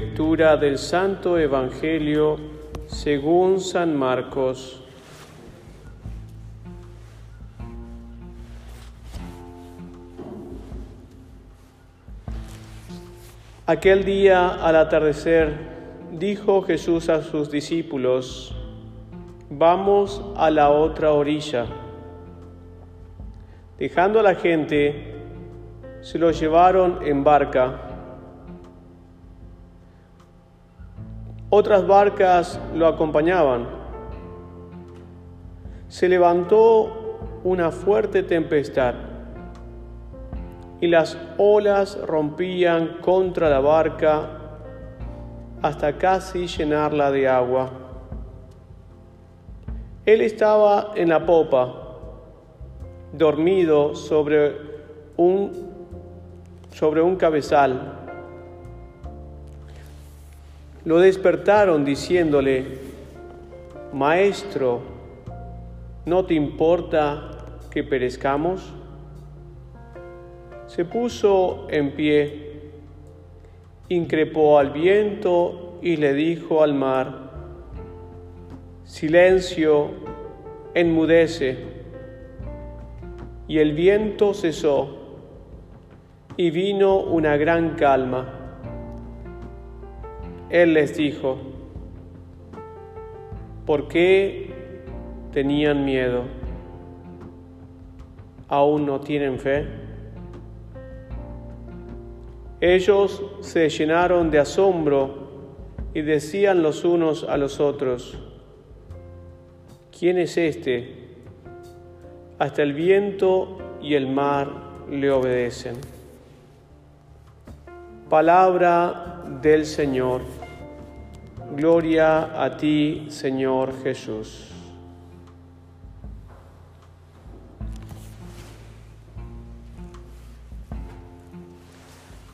Lectura del Santo Evangelio según San Marcos. Aquel día al atardecer dijo Jesús a sus discípulos, vamos a la otra orilla. Dejando a la gente, se lo llevaron en barca. Otras barcas lo acompañaban. Se levantó una fuerte tempestad y las olas rompían contra la barca hasta casi llenarla de agua. Él estaba en la popa, dormido sobre un, sobre un cabezal lo despertaron diciéndole, Maestro, ¿no te importa que perezcamos? Se puso en pie, increpó al viento y le dijo al mar, Silencio, enmudece. Y el viento cesó y vino una gran calma. Él les dijo, ¿por qué tenían miedo? ¿Aún no tienen fe? Ellos se llenaron de asombro y decían los unos a los otros, ¿quién es este? Hasta el viento y el mar le obedecen. Palabra del Señor. Gloria a ti, Señor Jesús.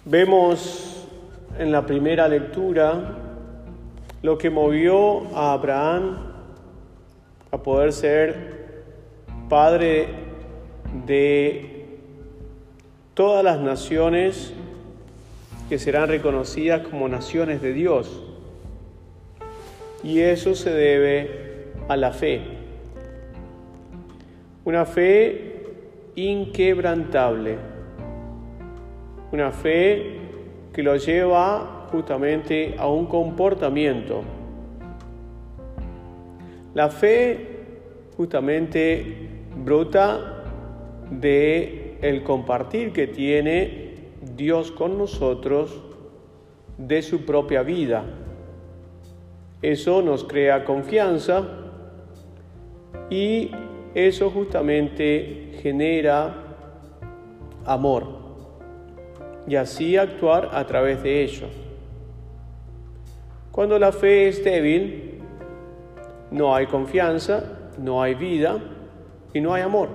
Vemos en la primera lectura lo que movió a Abraham a poder ser padre de todas las naciones que serán reconocidas como naciones de Dios y eso se debe a la fe. Una fe inquebrantable, una fe que lo lleva justamente a un comportamiento. La fe justamente brota de el compartir que tiene Dios con nosotros de su propia vida. Eso nos crea confianza y eso justamente genera amor y así actuar a través de ello. Cuando la fe es débil, no hay confianza, no hay vida y no hay amor.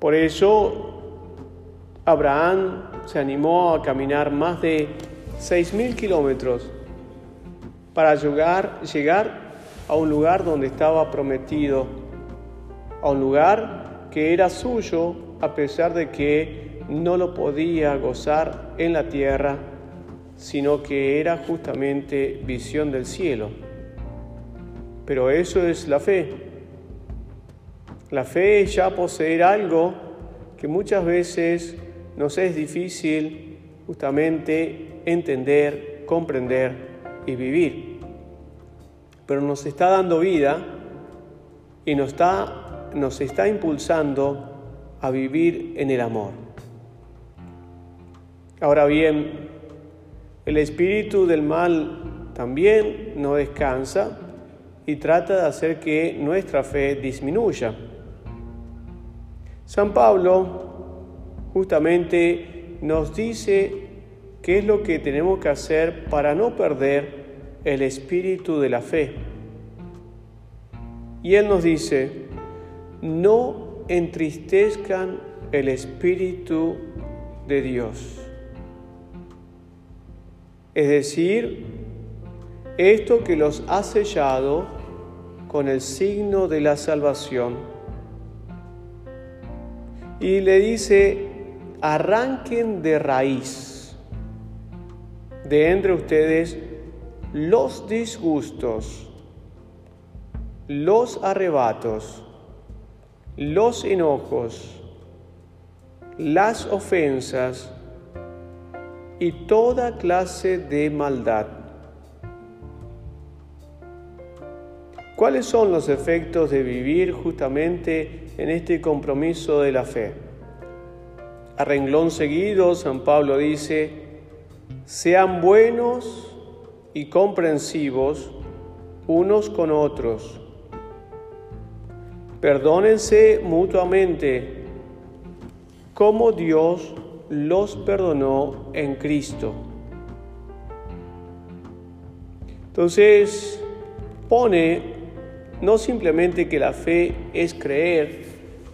Por eso Abraham se animó a caminar más de seis mil kilómetros para llegar, llegar a un lugar donde estaba prometido, a un lugar que era suyo a pesar de que no lo podía gozar en la tierra, sino que era justamente visión del cielo. Pero eso es la fe. La fe es ya poseer algo que muchas veces nos es difícil justamente entender, comprender y vivir. Pero nos está dando vida y nos está, nos está impulsando a vivir en el amor. Ahora bien, el espíritu del mal también no descansa y trata de hacer que nuestra fe disminuya. San Pablo justamente nos dice qué es lo que tenemos que hacer para no perder el espíritu de la fe. Y Él nos dice, no entristezcan el espíritu de Dios. Es decir, esto que los ha sellado con el signo de la salvación. Y le dice, arranquen de raíz de entre ustedes los disgustos, los arrebatos, los enojos, las ofensas y toda clase de maldad. ¿Cuáles son los efectos de vivir justamente en este compromiso de la fe? A renglón seguido, San Pablo dice, sean buenos y comprensivos unos con otros. Perdónense mutuamente como Dios los perdonó en Cristo. Entonces, pone no simplemente que la fe es creer,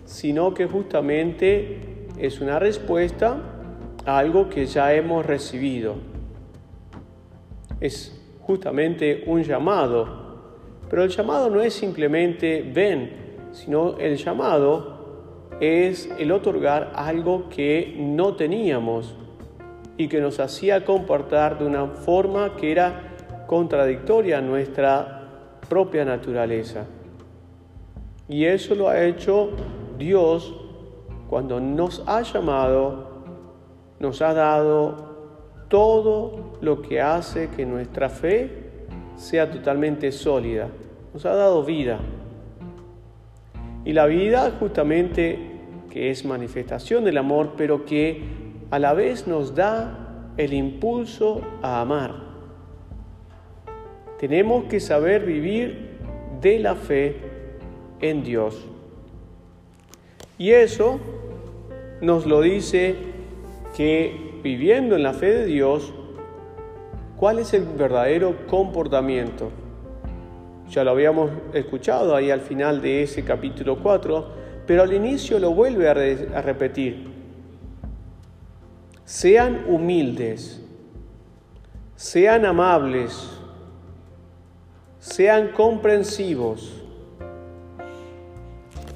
sino que justamente es una respuesta a algo que ya hemos recibido. Es justamente un llamado, pero el llamado no es simplemente ven, sino el llamado es el otorgar algo que no teníamos y que nos hacía comportar de una forma que era contradictoria a nuestra propia naturaleza. Y eso lo ha hecho Dios cuando nos ha llamado, nos ha dado todo lo que hace que nuestra fe sea totalmente sólida. Nos ha dado vida. Y la vida justamente que es manifestación del amor, pero que a la vez nos da el impulso a amar. Tenemos que saber vivir de la fe en Dios. Y eso nos lo dice que viviendo en la fe de Dios, ¿cuál es el verdadero comportamiento? Ya lo habíamos escuchado ahí al final de ese capítulo 4, pero al inicio lo vuelve a, repetir. Sean humildes, sean amables, sean comprensivos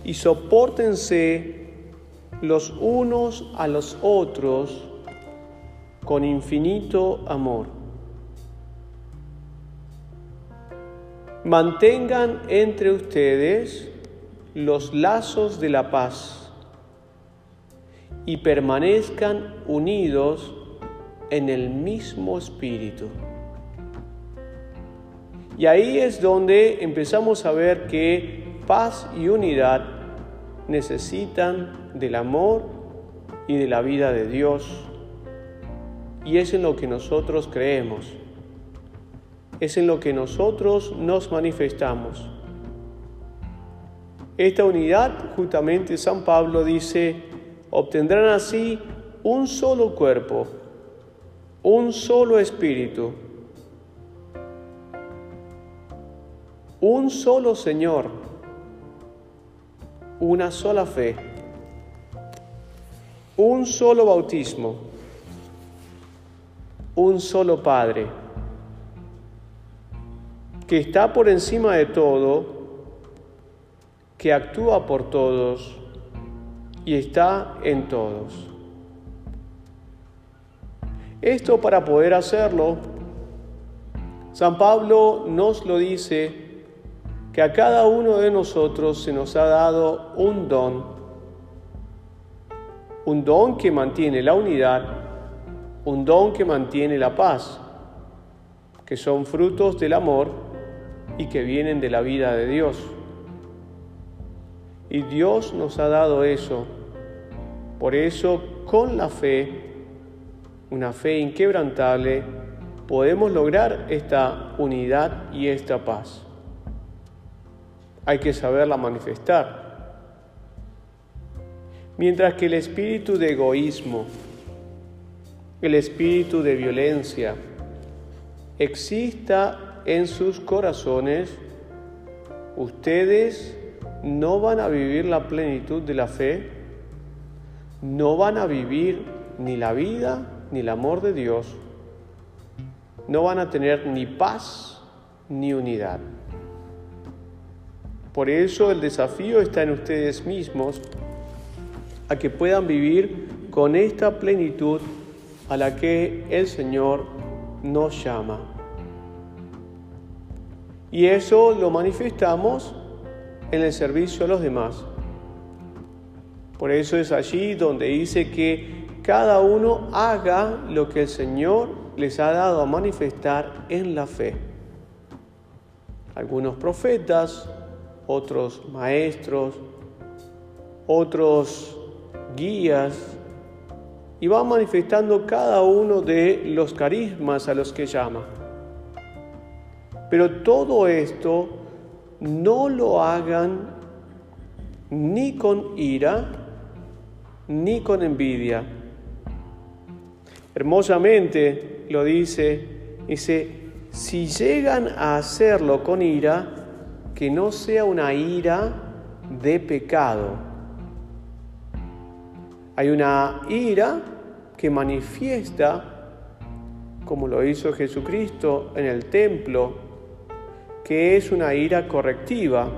y soportense los unos a los otros con infinito amor. Mantengan entre ustedes los lazos de la paz y permanezcan unidos en el mismo espíritu. Y ahí es donde empezamos a ver que paz y unidad necesitan del amor y de la vida de Dios. Y es en lo que nosotros creemos es en lo que nosotros nos manifestamos. Esta unidad, justamente San Pablo dice, obtendrán así un solo cuerpo, un solo espíritu, un solo Señor, una sola fe, un solo bautismo, un solo Padre que está por encima de todo, que actúa por todos y está en todos. Esto para poder hacerlo, San Pablo nos lo dice que a cada uno de nosotros se nos ha dado un don, un don que mantiene la unidad, un don que mantiene la paz, que son frutos del amor y que vienen de la vida de Dios. Y Dios nos ha dado eso. Por eso, con la fe, una fe inquebrantable, podemos lograr esta unidad y esta paz. Hay que saberla manifestar. Mientras que el espíritu de egoísmo, el espíritu de violencia, exista en sus corazones, ustedes no van a vivir la plenitud de la fe, no van a vivir ni la vida ni el amor de Dios, no van a tener ni paz ni unidad. Por eso el desafío está en ustedes mismos a que puedan vivir con esta plenitud a la que el Señor nos llama. Y eso lo manifestamos en el servicio a los demás. Por eso es allí donde dice que cada uno haga lo que el Señor les ha dado a manifestar en la fe. Algunos profetas, otros maestros, otros guías, y va manifestando cada uno de los carismas a los que llama. Pero todo esto no lo hagan ni con ira, ni con envidia. Hermosamente lo dice, dice, si llegan a hacerlo con ira, que no sea una ira de pecado. Hay una ira que manifiesta, como lo hizo Jesucristo en el templo, que es una ira correctiva,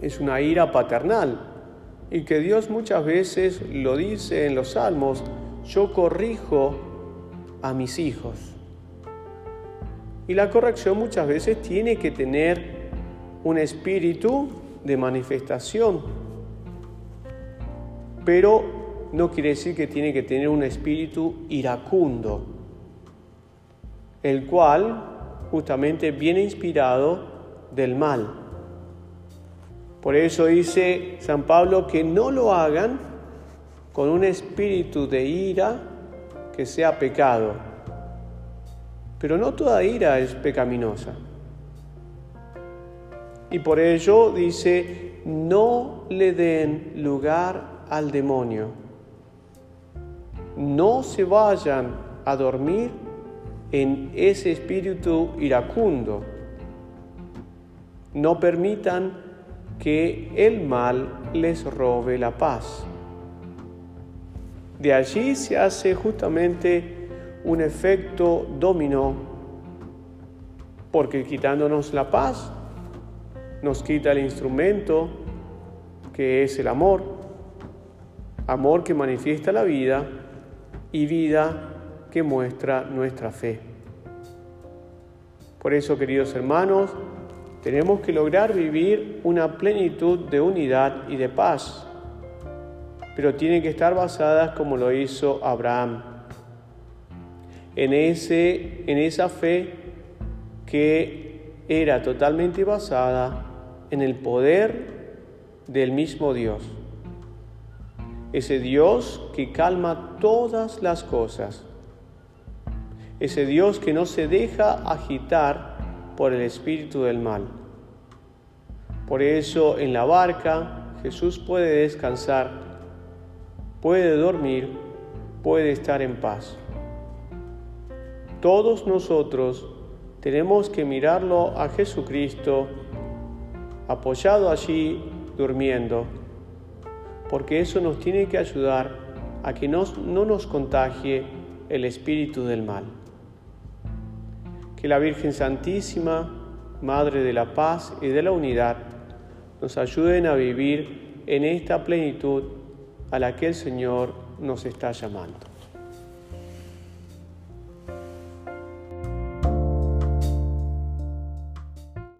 es una ira paternal, y que Dios muchas veces lo dice en los salmos, yo corrijo a mis hijos. Y la corrección muchas veces tiene que tener un espíritu de manifestación, pero no quiere decir que tiene que tener un espíritu iracundo, el cual justamente viene inspirado del mal. Por eso dice San Pablo que no lo hagan con un espíritu de ira que sea pecado. Pero no toda ira es pecaminosa. Y por ello dice, no le den lugar al demonio no se vayan a dormir en ese espíritu iracundo. No permitan que el mal les robe la paz. De allí se hace justamente un efecto dominó, porque quitándonos la paz, nos quita el instrumento que es el amor, amor que manifiesta la vida y vida que muestra nuestra fe. Por eso, queridos hermanos, tenemos que lograr vivir una plenitud de unidad y de paz, pero tienen que estar basadas como lo hizo Abraham, en, ese, en esa fe que era totalmente basada en el poder del mismo Dios ese Dios que calma todas las cosas, ese Dios que no se deja agitar por el espíritu del mal. Por eso en la barca Jesús puede descansar, puede dormir, puede estar en paz. Todos nosotros tenemos que mirarlo a Jesucristo apoyado allí durmiendo porque eso nos tiene que ayudar a que no nos contagie el espíritu del mal. Que la Virgen Santísima, Madre de la Paz y de la Unidad, nos ayuden a vivir en esta plenitud a la que el Señor nos está llamando.